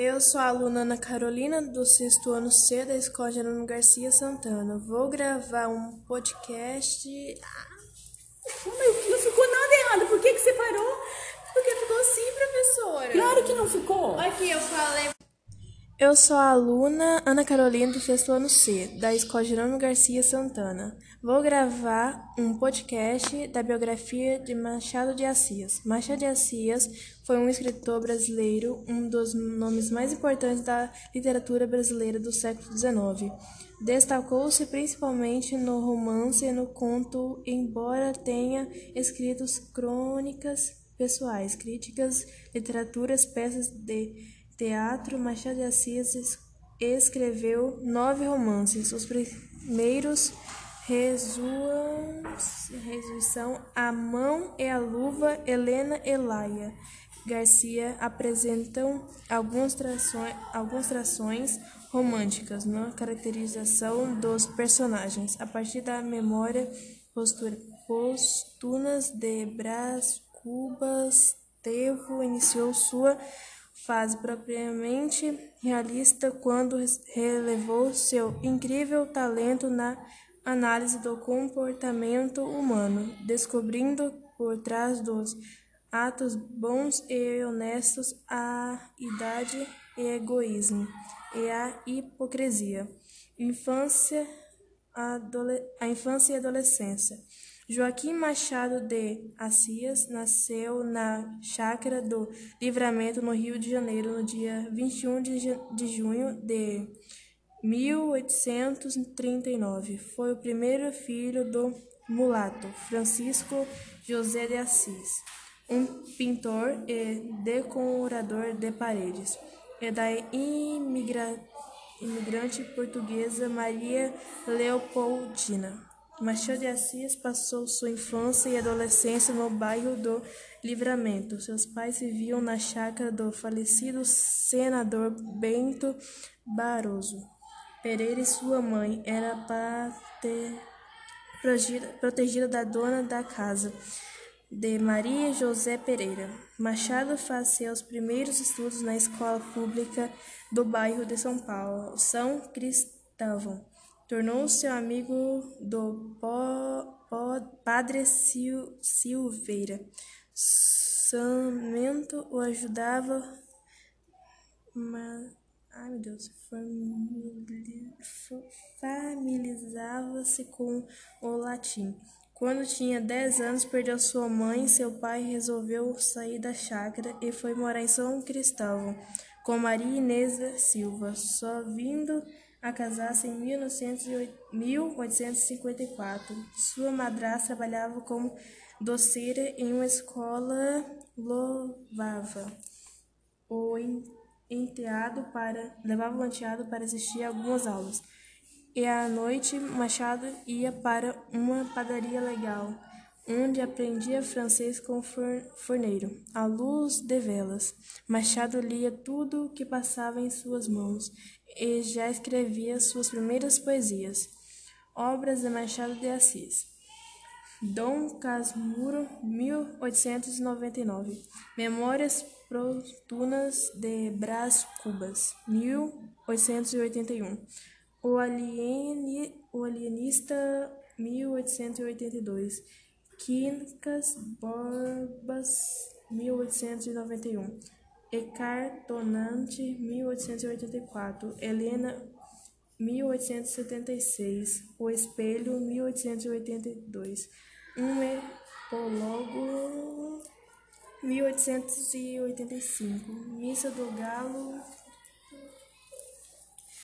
Eu sou a aluna Ana Carolina, do sexto ano C da Escola Jerônimo Garcia Santana. Vou gravar um podcast. Mas não ficou nada errado. Por que, que você parou? Porque ficou assim, professora. Claro que não ficou. Aqui eu falei. Eu sou a aluna Ana Carolina, do sexto ano C, da Escola Jerônimo Garcia Santana. Vou gravar um podcast da biografia de Machado de Assis. Machado de Assis foi um escritor brasileiro, um dos nomes mais importantes da literatura brasileira do século XIX. Destacou-se principalmente no romance e no conto, embora tenha escrito crônicas pessoais, críticas, literaturas, peças de teatro, Machado de Assis escreveu nove romances. Os primeiros Ressurreição, A Mão e a Luva, Helena e Laia Garcia apresentam algumas trações, algumas trações românticas na caracterização dos personagens, a partir da memória postunas de Brás Cubas, Tevo iniciou sua fase propriamente realista quando relevou seu incrível talento na análise do comportamento humano, descobrindo por trás dos atos bons e honestos a idade e egoísmo e a hipocrisia. Infância, a infância e adolescência. Joaquim Machado de Assis nasceu na Chácara do Livramento, no Rio de Janeiro, no dia 21 de junho de 1839. Foi o primeiro filho do mulato Francisco José de Assis, um pintor e decorador de paredes, e da imigra imigrante portuguesa Maria Leopoldina. Machado de Assis passou sua infância e adolescência no bairro do Livramento. Seus pais viviam na chácara do falecido senador Bento Barroso Pereira e sua mãe era protegida da dona da casa, de Maria José Pereira. Machado faz seus primeiros estudos na escola pública do bairro de São Paulo, São Cristóvão. Tornou-se amigo do padre Sil Silveira. Samento o ajudava, mas, ai meu Deus, familiarizava-se com o latim. Quando tinha dez anos, perdeu sua mãe seu pai resolveu sair da chácara e foi morar em São Cristóvão com Maria Inês Silva, só vindo a casar-se em 1854. Sua madrasta trabalhava como doceira em uma escola louvava o enteado para levava o enteado para assistir algumas aulas. E à noite Machado ia para uma padaria legal, onde aprendia francês com forneiro, à luz de velas. Machado lia tudo o que passava em suas mãos e já escrevia suas primeiras poesias. Obras de Machado de Assis. Dom Casmurro, 1899. Memórias Protunas de Brás Cubas, 1881. O, alieni, o Alienista, 1882. Quincas Borbas, 1891. Ecartonante, 1884. Helena, 1876. O Espelho, 1882. Um Epólogo, 1885. Missa do Galo,